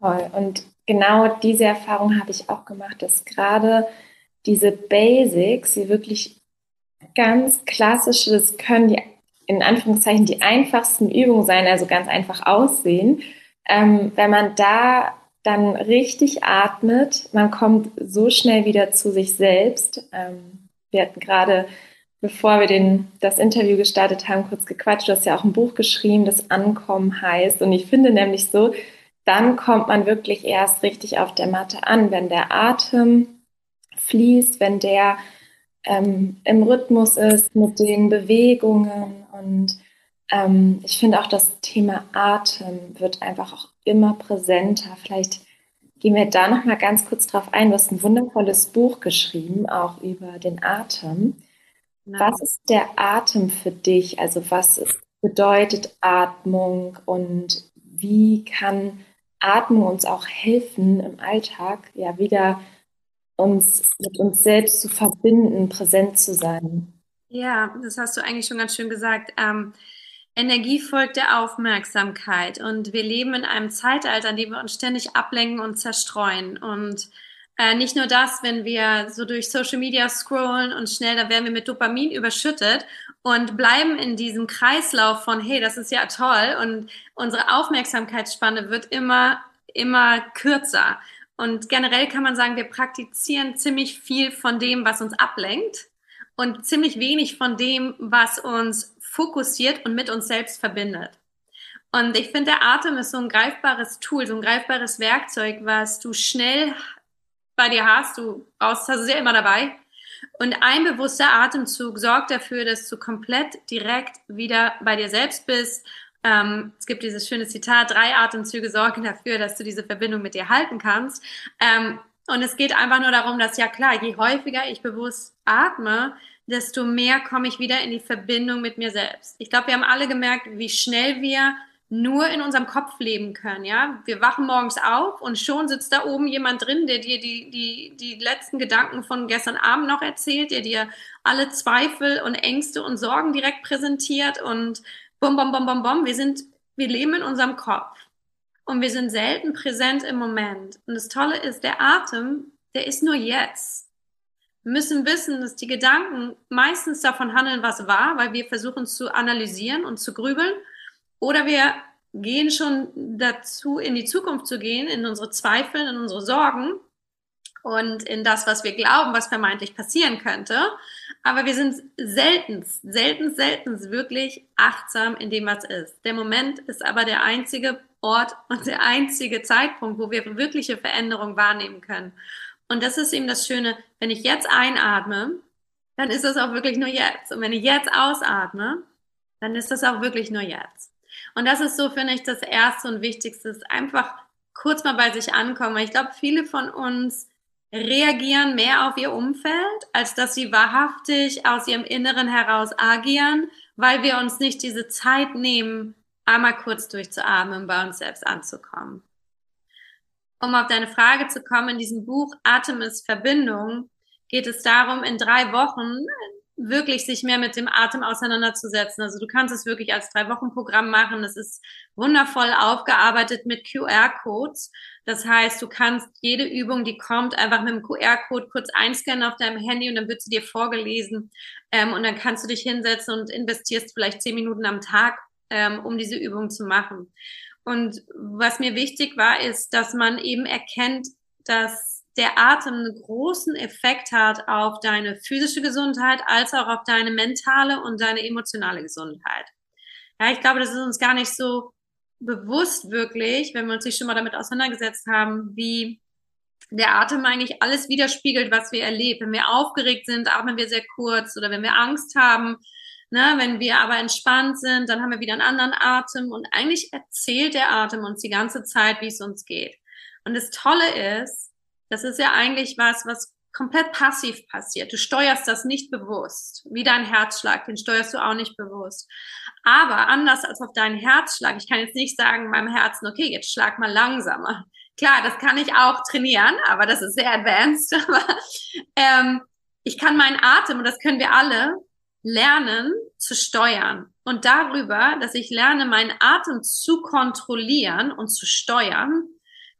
Toll. Und genau diese Erfahrung habe ich auch gemacht, dass gerade diese Basics, die wirklich ganz klassische, das können die in Anführungszeichen die einfachsten Übungen sein, also ganz einfach aussehen. Ähm, wenn man da dann richtig atmet, man kommt so schnell wieder zu sich selbst. Ähm, wir hatten gerade, bevor wir den, das Interview gestartet haben, kurz gequatscht. Du hast ja auch ein Buch geschrieben, das Ankommen heißt. Und ich finde nämlich so, dann kommt man wirklich erst richtig auf der Matte an, wenn der Atem fließt, wenn der ähm, im Rhythmus ist mit den Bewegungen. Und ähm, ich finde auch das Thema Atem wird einfach auch immer präsenter. Vielleicht gehen wir da noch mal ganz kurz drauf ein. Du hast ein wundervolles Buch geschrieben, auch über den Atem. Ja. Was ist der Atem für dich? Also was bedeutet Atmung und wie kann Atmung uns auch helfen im Alltag, ja, wieder uns mit uns selbst zu verbinden, präsent zu sein. Ja, das hast du eigentlich schon ganz schön gesagt. Ähm, Energie folgt der Aufmerksamkeit und wir leben in einem Zeitalter, in dem wir uns ständig ablenken und zerstreuen und äh, nicht nur das, wenn wir so durch Social Media scrollen und schnell, da werden wir mit Dopamin überschüttet und bleiben in diesem Kreislauf von, hey, das ist ja toll und unsere Aufmerksamkeitsspanne wird immer, immer kürzer. Und generell kann man sagen, wir praktizieren ziemlich viel von dem, was uns ablenkt und ziemlich wenig von dem, was uns fokussiert und mit uns selbst verbindet. Und ich finde, der Atem ist so ein greifbares Tool, so ein greifbares Werkzeug, was du schnell bei dir hast. Du brauchst, hast es ja immer dabei. Und ein bewusster Atemzug sorgt dafür, dass du komplett direkt wieder bei dir selbst bist. Ähm, es gibt dieses schöne Zitat, drei Atemzüge sorgen dafür, dass du diese Verbindung mit dir halten kannst. Ähm, und es geht einfach nur darum, dass ja klar, je häufiger ich bewusst atme, desto mehr komme ich wieder in die Verbindung mit mir selbst. Ich glaube, wir haben alle gemerkt, wie schnell wir nur in unserem Kopf leben können, ja. Wir wachen morgens auf und schon sitzt da oben jemand drin, der dir die, die, die letzten Gedanken von gestern Abend noch erzählt, der dir alle Zweifel und Ängste und Sorgen direkt präsentiert und bom, bom, bom, bom, bom. Wir sind, wir leben in unserem Kopf und wir sind selten präsent im Moment. Und das Tolle ist, der Atem, der ist nur jetzt. Wir müssen wissen, dass die Gedanken meistens davon handeln, was war, weil wir versuchen zu analysieren und zu grübeln oder wir gehen schon dazu, in die Zukunft zu gehen, in unsere Zweifel, in unsere Sorgen und in das, was wir glauben, was vermeintlich passieren könnte. Aber wir sind selten, selten, selten wirklich achtsam in dem, was ist. Der Moment ist aber der einzige Ort und der einzige Zeitpunkt, wo wir wirkliche Veränderung wahrnehmen können. Und das ist eben das Schöne, wenn ich jetzt einatme, dann ist das auch wirklich nur jetzt. Und wenn ich jetzt ausatme, dann ist das auch wirklich nur jetzt. Und das ist so, finde ich, das Erste und Wichtigste, ist einfach kurz mal bei sich ankommen. Ich glaube, viele von uns reagieren mehr auf ihr Umfeld, als dass sie wahrhaftig aus ihrem Inneren heraus agieren, weil wir uns nicht diese Zeit nehmen, einmal kurz durchzuatmen, bei uns selbst anzukommen. Um auf deine Frage zu kommen, in diesem Buch Atem ist Verbindung geht es darum, in drei Wochen wirklich sich mehr mit dem Atem auseinanderzusetzen. Also du kannst es wirklich als drei Wochen Programm machen. Es ist wundervoll aufgearbeitet mit QR-Codes. Das heißt, du kannst jede Übung, die kommt, einfach mit dem QR-Code kurz einscannen auf deinem Handy und dann wird sie dir vorgelesen. Ähm, und dann kannst du dich hinsetzen und investierst vielleicht zehn Minuten am Tag, ähm, um diese Übung zu machen. Und was mir wichtig war, ist, dass man eben erkennt, dass der Atem einen großen Effekt hat auf deine physische Gesundheit als auch auf deine mentale und deine emotionale Gesundheit. Ja, ich glaube, das ist uns gar nicht so bewusst wirklich, wenn wir uns nicht schon mal damit auseinandergesetzt haben, wie der Atem eigentlich alles widerspiegelt, was wir erleben. Wenn wir aufgeregt sind, atmen wir sehr kurz oder wenn wir Angst haben, ne, wenn wir aber entspannt sind, dann haben wir wieder einen anderen Atem und eigentlich erzählt der Atem uns die ganze Zeit, wie es uns geht. Und das Tolle ist, Das ist ja eigentlich was, was komplett passiv passiert. Du steuerst das nicht bewusst. Wie dein Herzschlag, den steuerst du auch nicht bewusst. Aber anders als auf deinen Herzschlag, ich kann jetzt nicht sagen meinem Herzen, okay, jetzt schlag mal langsamer. Klar, das kann ich auch trainieren, aber das ist sehr advanced. Aber ähm, ich kann meinen Atem, und das können wir alle, lernen zu steuern. Und darüber, dass ich lerne, meinen Atem zu kontrollieren und zu steuern,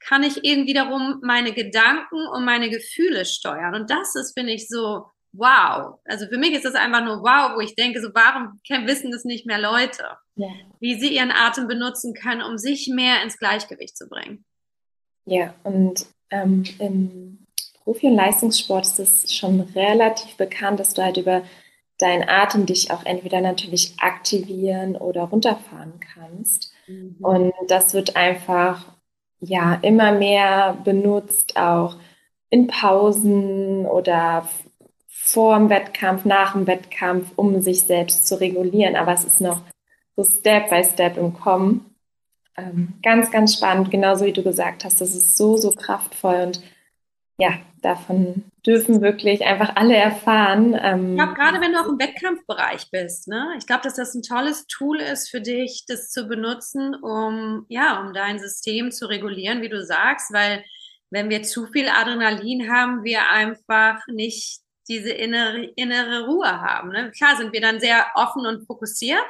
kann ich eben wiederum meine Gedanken und meine Gefühle steuern. Und das ist, finde ich, so wow. Also für mich ist das einfach nur wow, wo ich denke, so warum wissen das nicht mehr Leute? Ja. Wie sie ihren Atem benutzen können, um sich mehr ins Gleichgewicht zu bringen. Ja, und ähm, im Profi- und Leistungssport ist es schon relativ bekannt, dass du halt über deinen Atem dich auch entweder natürlich aktivieren oder runterfahren kannst. Mhm. Und das wird einfach ja immer mehr benutzt, auch in Pausen oder vor dem Wettkampf, nach dem Wettkampf, um sich selbst zu regulieren. Aber es ist noch so Step by Step im Kommen. Ähm, ganz, ganz spannend, genauso wie du gesagt hast. Das ist so, so kraftvoll und ja, davon dürfen wirklich einfach alle erfahren. Ähm, ich glaube, gerade wenn du auch im Wettkampfbereich bist, ne? ich glaube, dass das ein tolles Tool ist für dich, das zu benutzen, um, ja, um dein System zu regulieren, wie du sagst, weil wenn wir zu viel Adrenalin haben, wir einfach nicht diese innere, innere Ruhe haben. Ne? Klar sind wir dann sehr offen und fokussiert,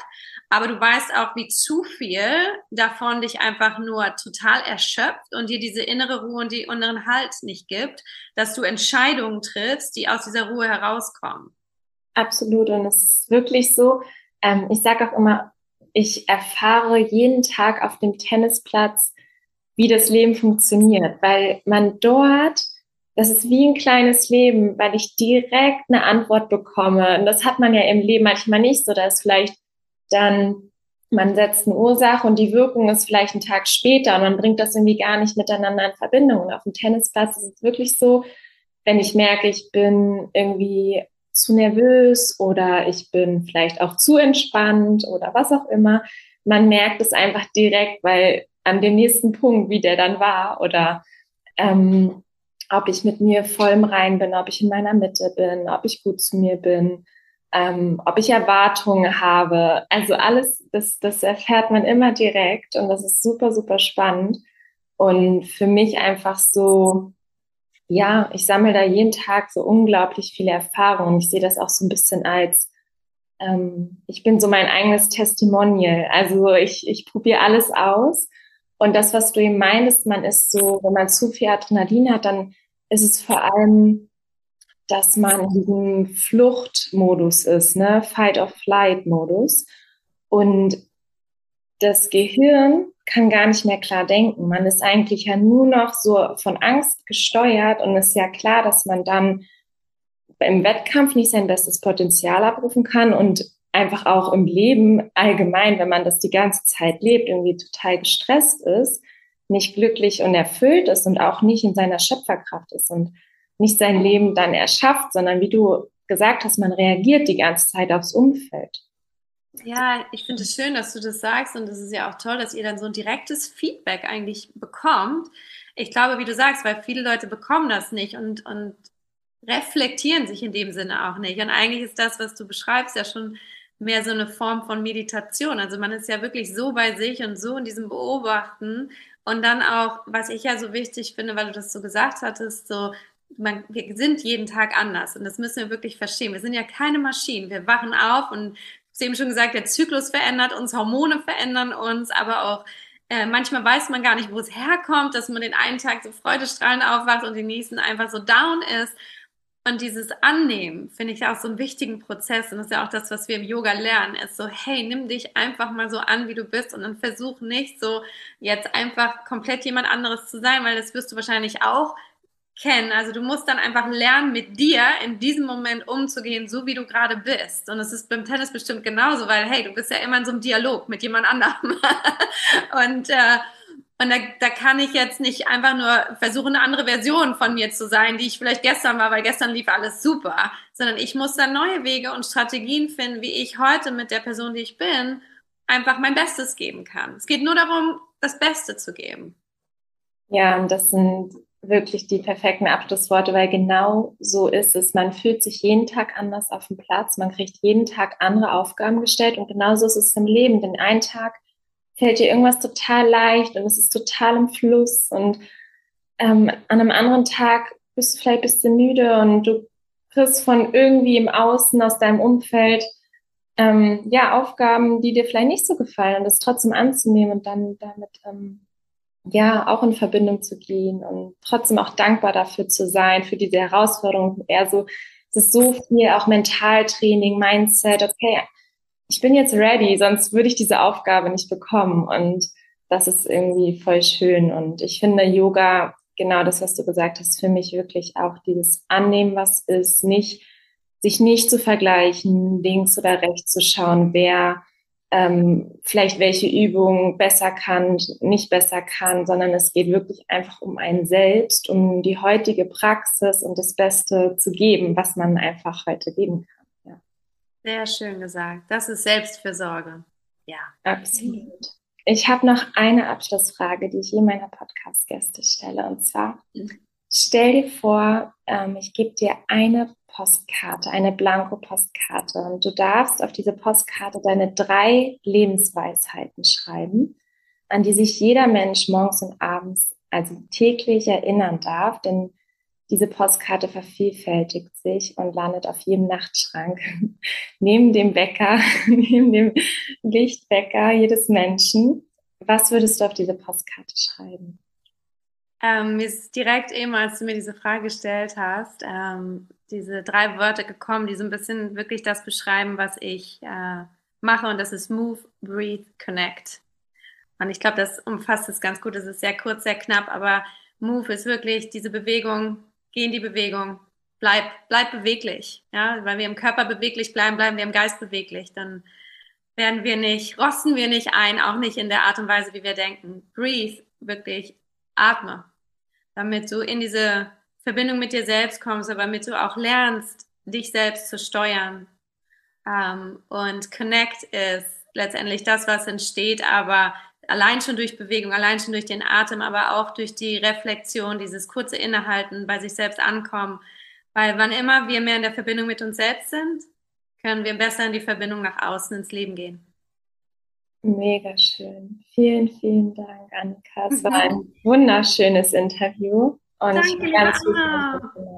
aber du weißt auch, wie zu viel davon dich einfach nur total erschöpft und dir diese innere Ruhe und die inneren Halt nicht gibt, dass du Entscheidungen triffst, die aus dieser Ruhe herauskommen. Absolut. Und es ist wirklich so, ähm, ich sage auch immer, ich erfahre jeden Tag auf dem Tennisplatz, wie das Leben funktioniert, weil man dort das ist wie ein kleines Leben, weil ich direkt eine Antwort bekomme. Und das hat man ja im Leben manchmal nicht so, dass vielleicht dann man setzt eine Ursache und die Wirkung ist vielleicht einen Tag später und man bringt das irgendwie gar nicht miteinander in Verbindung. Und auf dem Tennisplatz ist es wirklich so, wenn ich merke, ich bin irgendwie zu nervös oder ich bin vielleicht auch zu entspannt oder was auch immer, man merkt es einfach direkt, weil an dem nächsten Punkt, wie der dann war oder ähm, ob ich mit mir voll im Rein bin, ob ich in meiner Mitte bin, ob ich gut zu mir bin, ähm, ob ich Erwartungen habe. Also alles, das, das erfährt man immer direkt und das ist super, super spannend. Und für mich einfach so, ja, ich sammle da jeden Tag so unglaublich viele Erfahrungen. Ich sehe das auch so ein bisschen als, ähm, ich bin so mein eigenes Testimonial. Also ich, ich probiere alles aus. Und das, was du eben meinst, man ist so, wenn man zu viel Adrenalin hat, dann ist es vor allem, dass man in diesem Fluchtmodus ist, ne? Fight-of-Flight-Modus. Und das Gehirn kann gar nicht mehr klar denken. Man ist eigentlich ja nur noch so von Angst gesteuert und ist ja klar, dass man dann im Wettkampf nicht sein bestes Potenzial abrufen kann und einfach auch im Leben allgemein, wenn man das die ganze Zeit lebt, irgendwie total gestresst ist, nicht glücklich und erfüllt ist und auch nicht in seiner Schöpferkraft ist und nicht sein Leben dann erschafft, sondern wie du gesagt hast, man reagiert die ganze Zeit aufs Umfeld. Ja, ich finde es schön, dass du das sagst und es ist ja auch toll, dass ihr dann so ein direktes Feedback eigentlich bekommt. Ich glaube, wie du sagst, weil viele Leute bekommen das nicht und, und reflektieren sich in dem Sinne auch nicht. Und eigentlich ist das, was du beschreibst, ja schon mehr so eine Form von Meditation. Also man ist ja wirklich so bei sich und so in diesem Beobachten und dann auch, was ich ja so wichtig finde, weil du das so gesagt hattest, so man, wir sind jeden Tag anders und das müssen wir wirklich verstehen. Wir sind ja keine Maschinen. Wir wachen auf und du eben schon gesagt, der Zyklus verändert uns, Hormone verändern uns, aber auch äh, manchmal weiß man gar nicht, wo es herkommt, dass man den einen Tag so freudestrahlend aufwacht und den nächsten einfach so down ist. Und dieses Annehmen finde ich auch so einen wichtigen Prozess. Und das ist ja auch das, was wir im Yoga lernen, ist so, hey, nimm dich einfach mal so an, wie du bist. Und dann versuch nicht so jetzt einfach komplett jemand anderes zu sein, weil das wirst du wahrscheinlich auch kennen. Also du musst dann einfach lernen, mit dir in diesem Moment umzugehen, so wie du gerade bist. Und das ist beim Tennis bestimmt genauso, weil hey, du bist ja immer in so einem Dialog mit jemand anderem. und äh, und da, da kann ich jetzt nicht einfach nur versuchen, eine andere Version von mir zu sein, die ich vielleicht gestern war, weil gestern lief alles super, sondern ich muss dann neue Wege und Strategien finden, wie ich heute mit der Person, die ich bin, einfach mein Bestes geben kann. Es geht nur darum, das Beste zu geben. Ja, und das sind wirklich die perfekten Abschlussworte, weil genau so ist es. Man fühlt sich jeden Tag anders auf dem Platz, man kriegt jeden Tag andere Aufgaben gestellt und genauso ist es im Leben. Denn einen Tag fällt dir irgendwas total leicht und es ist total im Fluss und ähm, an einem anderen Tag bist du vielleicht ein bisschen müde und du kriegst von irgendwie im Außen aus deinem Umfeld ähm, ja Aufgaben, die dir vielleicht nicht so gefallen und das trotzdem anzunehmen und dann damit ähm, ja, auch in Verbindung zu gehen und trotzdem auch dankbar dafür zu sein, für diese Herausforderung. Eher so, es ist so viel auch Mentaltraining, Mindset, okay, ich bin jetzt ready, sonst würde ich diese Aufgabe nicht bekommen. Und das ist irgendwie voll schön. Und ich finde Yoga, genau das, was du gesagt hast, für mich wirklich auch dieses Annehmen, was ist, nicht, sich nicht zu vergleichen, links oder rechts zu schauen, wer ähm, vielleicht welche Übung besser kann, nicht besser kann, sondern es geht wirklich einfach um einen selbst, um die heutige Praxis und das Beste zu geben, was man einfach heute geben kann. Ja. Sehr schön gesagt. Das ist Selbstfürsorge. Ja. Absolut. Ich habe noch eine Abschlussfrage, die ich je meiner Podcast-Gäste stelle. Und zwar, mhm. stell dir vor, ähm, ich gebe dir eine Postkarte, eine Blanko-Postkarte. Und du darfst auf diese Postkarte deine drei Lebensweisheiten schreiben, an die sich jeder Mensch morgens und abends, also täglich erinnern darf, denn diese Postkarte vervielfältigt sich und landet auf jedem Nachtschrank, neben dem Wecker, neben dem Lichtwecker jedes Menschen. Was würdest du auf diese Postkarte schreiben? Ähm, mir ist direkt eben, als du mir diese Frage gestellt hast, ähm, diese drei Wörter gekommen, die so ein bisschen wirklich das beschreiben, was ich äh, mache. Und das ist Move, Breathe, Connect. Und ich glaube, das umfasst es ganz gut. Es ist sehr kurz, sehr knapp, aber Move ist wirklich diese Bewegung, geh in die Bewegung, bleib, bleib beweglich. Ja, weil wir im Körper beweglich bleiben, bleiben wir im Geist beweglich. Dann werden wir nicht, rosten wir nicht ein, auch nicht in der Art und Weise, wie wir denken. Breathe, wirklich atme, damit du in diese Verbindung mit dir selbst kommst, aber damit du auch lernst, dich selbst zu steuern. Ähm, und Connect ist letztendlich das, was entsteht, aber allein schon durch Bewegung, allein schon durch den Atem, aber auch durch die Reflexion, dieses kurze Innehalten, bei sich selbst ankommen. Weil wann immer wir mehr in der Verbindung mit uns selbst sind, können wir besser in die Verbindung nach außen ins Leben gehen. Mega schön. Vielen, vielen Dank, Annika. Es war ein wunderschönes Interview. Und Danke, ganz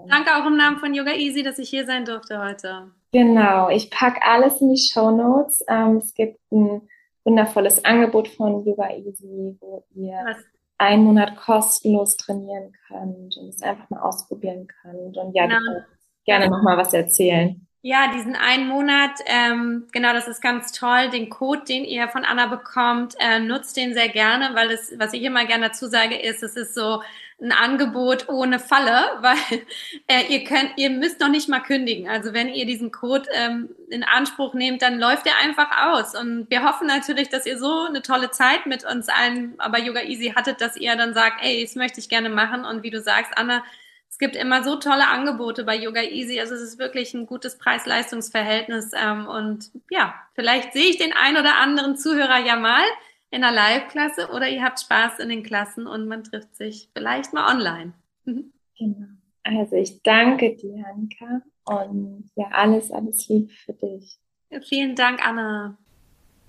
Danke auch im Namen von Yoga Easy, dass ich hier sein durfte heute. Genau, ich packe alles in die Show Notes. Ähm, es gibt ein wundervolles Angebot von Yoga Easy, wo ihr Was? einen Monat kostenlos trainieren könnt und es einfach mal ausprobieren könnt. Und ja, genau. gerne nochmal was erzählen. Ja, diesen einen Monat, ähm, genau, das ist ganz toll. Den Code, den ihr von Anna bekommt, äh, nutzt den sehr gerne, weil es, was ich immer gerne dazu sage, ist, es ist so ein Angebot ohne Falle, weil äh, ihr könnt, ihr müsst noch nicht mal kündigen. Also wenn ihr diesen Code ähm, in Anspruch nehmt, dann läuft er einfach aus. Und wir hoffen natürlich, dass ihr so eine tolle Zeit mit uns allen bei Yoga Easy hattet, dass ihr dann sagt, ey, das möchte ich gerne machen. Und wie du sagst, Anna, es gibt immer so tolle Angebote bei Yoga Easy. Also es ist wirklich ein gutes Preis-Leistungs-Verhältnis. Ähm, und ja, vielleicht sehe ich den ein oder anderen Zuhörer ja mal in einer Live-Klasse oder ihr habt Spaß in den Klassen und man trifft sich vielleicht mal online. Genau. Also ich danke dir, Annika. Und ja, alles, alles lieb für dich. Vielen Dank, Anna.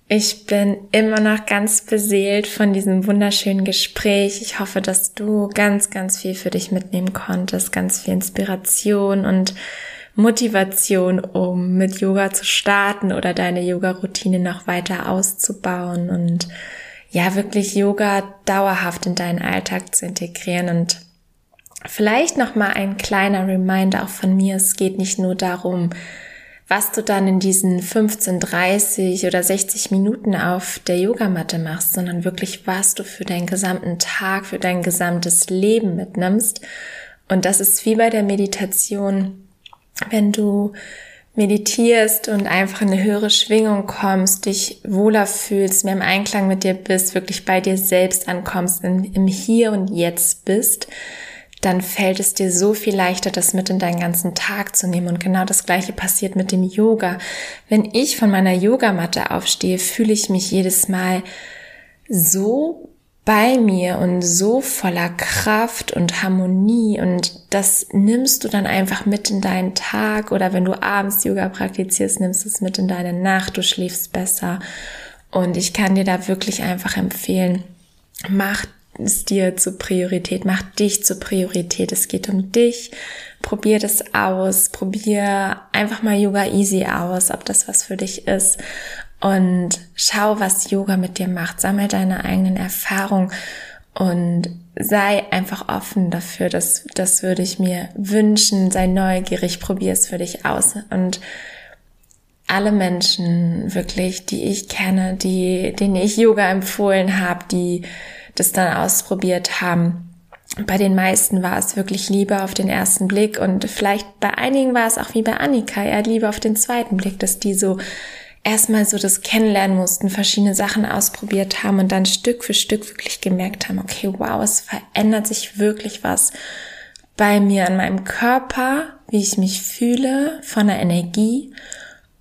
Ich bin immer noch ganz beseelt von diesem wunderschönen Gespräch. Ich hoffe, dass du ganz, ganz viel für dich mitnehmen konntest, ganz viel Inspiration und Motivation, um mit Yoga zu starten oder deine Yoga-Routine noch weiter auszubauen und ja, wirklich Yoga dauerhaft in deinen Alltag zu integrieren und vielleicht noch mal ein kleiner Reminder auch von mir. Es geht nicht nur darum, was du dann in diesen 15, 30 oder 60 Minuten auf der Yogamatte machst, sondern wirklich, was du für deinen gesamten Tag, für dein gesamtes Leben mitnimmst. Und das ist wie bei der Meditation, wenn du meditierst und einfach in eine höhere Schwingung kommst, dich wohler fühlst, mehr im Einklang mit dir bist, wirklich bei dir selbst ankommst, im Hier und Jetzt bist, dann fällt es dir so viel leichter, das mit in deinen ganzen Tag zu nehmen. Und genau das Gleiche passiert mit dem Yoga. Wenn ich von meiner Yogamatte aufstehe, fühle ich mich jedes Mal so bei mir und so voller Kraft und Harmonie und das nimmst du dann einfach mit in deinen Tag oder wenn du abends Yoga praktizierst, nimmst du es mit in deine Nacht, du schläfst besser und ich kann dir da wirklich einfach empfehlen, mach es dir zur Priorität, mach dich zur Priorität. Es geht um dich. Probier das aus. Probier einfach mal Yoga Easy aus, ob das was für dich ist. Und schau, was Yoga mit dir macht. Sammel deine eigenen Erfahrungen und sei einfach offen dafür. Das, das würde ich mir wünschen. Sei neugierig, probier es für dich aus. Und alle Menschen wirklich, die ich kenne, die, denen ich Yoga empfohlen habe, die das dann ausprobiert haben. Bei den meisten war es wirklich Liebe auf den ersten Blick und vielleicht bei einigen war es auch wie bei Annika, eher Liebe auf den zweiten Blick, dass die so erstmal so das kennenlernen mussten, verschiedene Sachen ausprobiert haben und dann Stück für Stück wirklich gemerkt haben, okay, wow, es verändert sich wirklich was bei mir an meinem Körper, wie ich mich fühle, von der Energie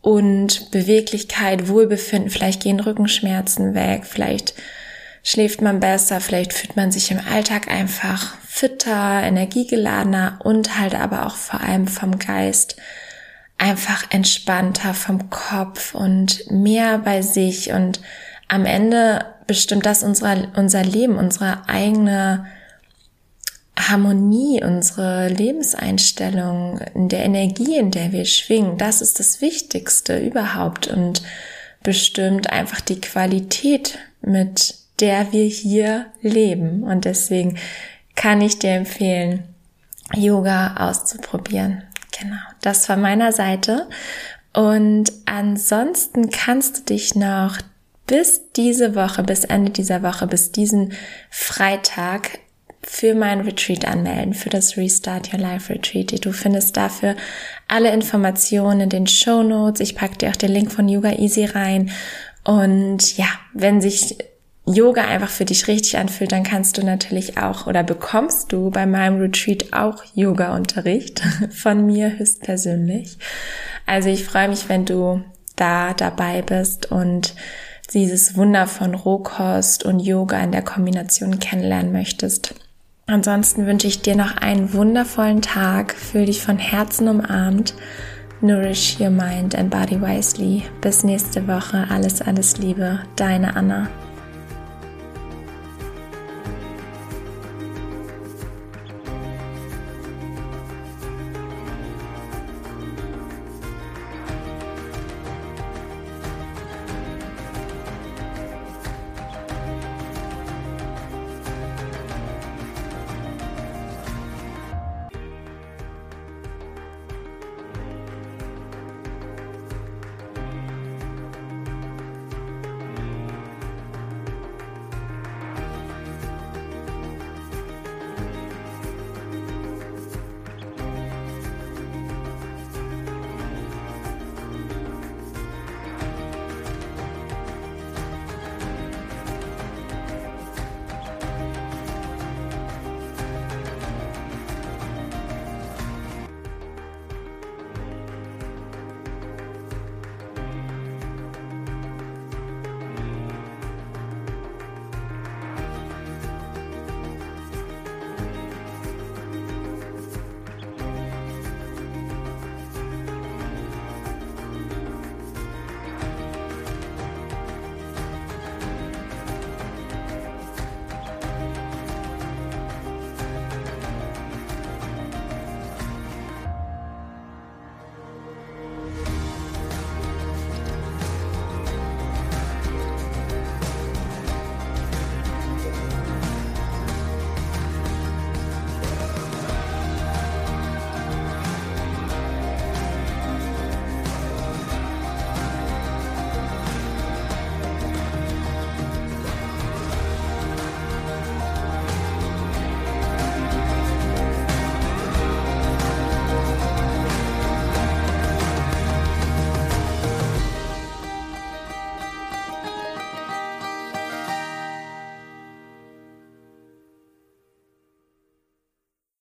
und Beweglichkeit, Wohlbefinden, vielleicht gehen Rückenschmerzen weg, vielleicht schläft man besser, vielleicht fühlt man sich im Alltag einfach fitter, energiegeladener und halt aber auch vor allem vom Geist einfach entspannter vom Kopf und mehr bei sich. Und am Ende bestimmt das unser, unser Leben, unsere eigene Harmonie, unsere Lebenseinstellung, in der Energie, in der wir schwingen, das ist das Wichtigste überhaupt und bestimmt einfach die Qualität, mit der wir hier leben. Und deswegen kann ich dir empfehlen, Yoga auszuprobieren. Genau, das von meiner Seite. Und ansonsten kannst du dich noch bis diese Woche, bis Ende dieser Woche, bis diesen Freitag für mein Retreat anmelden, für das Restart Your Life Retreat. Du findest dafür alle Informationen in den Show Notes. Ich packe dir auch den Link von Yoga Easy rein. Und ja, wenn sich Yoga einfach für dich richtig anfühlt, dann kannst du natürlich auch oder bekommst du bei meinem Retreat auch Yoga-Unterricht von mir höchstpersönlich. Also ich freue mich, wenn du da dabei bist und dieses Wunder von Rohkost und Yoga in der Kombination kennenlernen möchtest. Ansonsten wünsche ich dir noch einen wundervollen Tag. Fühl dich von Herzen umarmt. Nourish your mind and body wisely. Bis nächste Woche. Alles, alles Liebe. Deine Anna.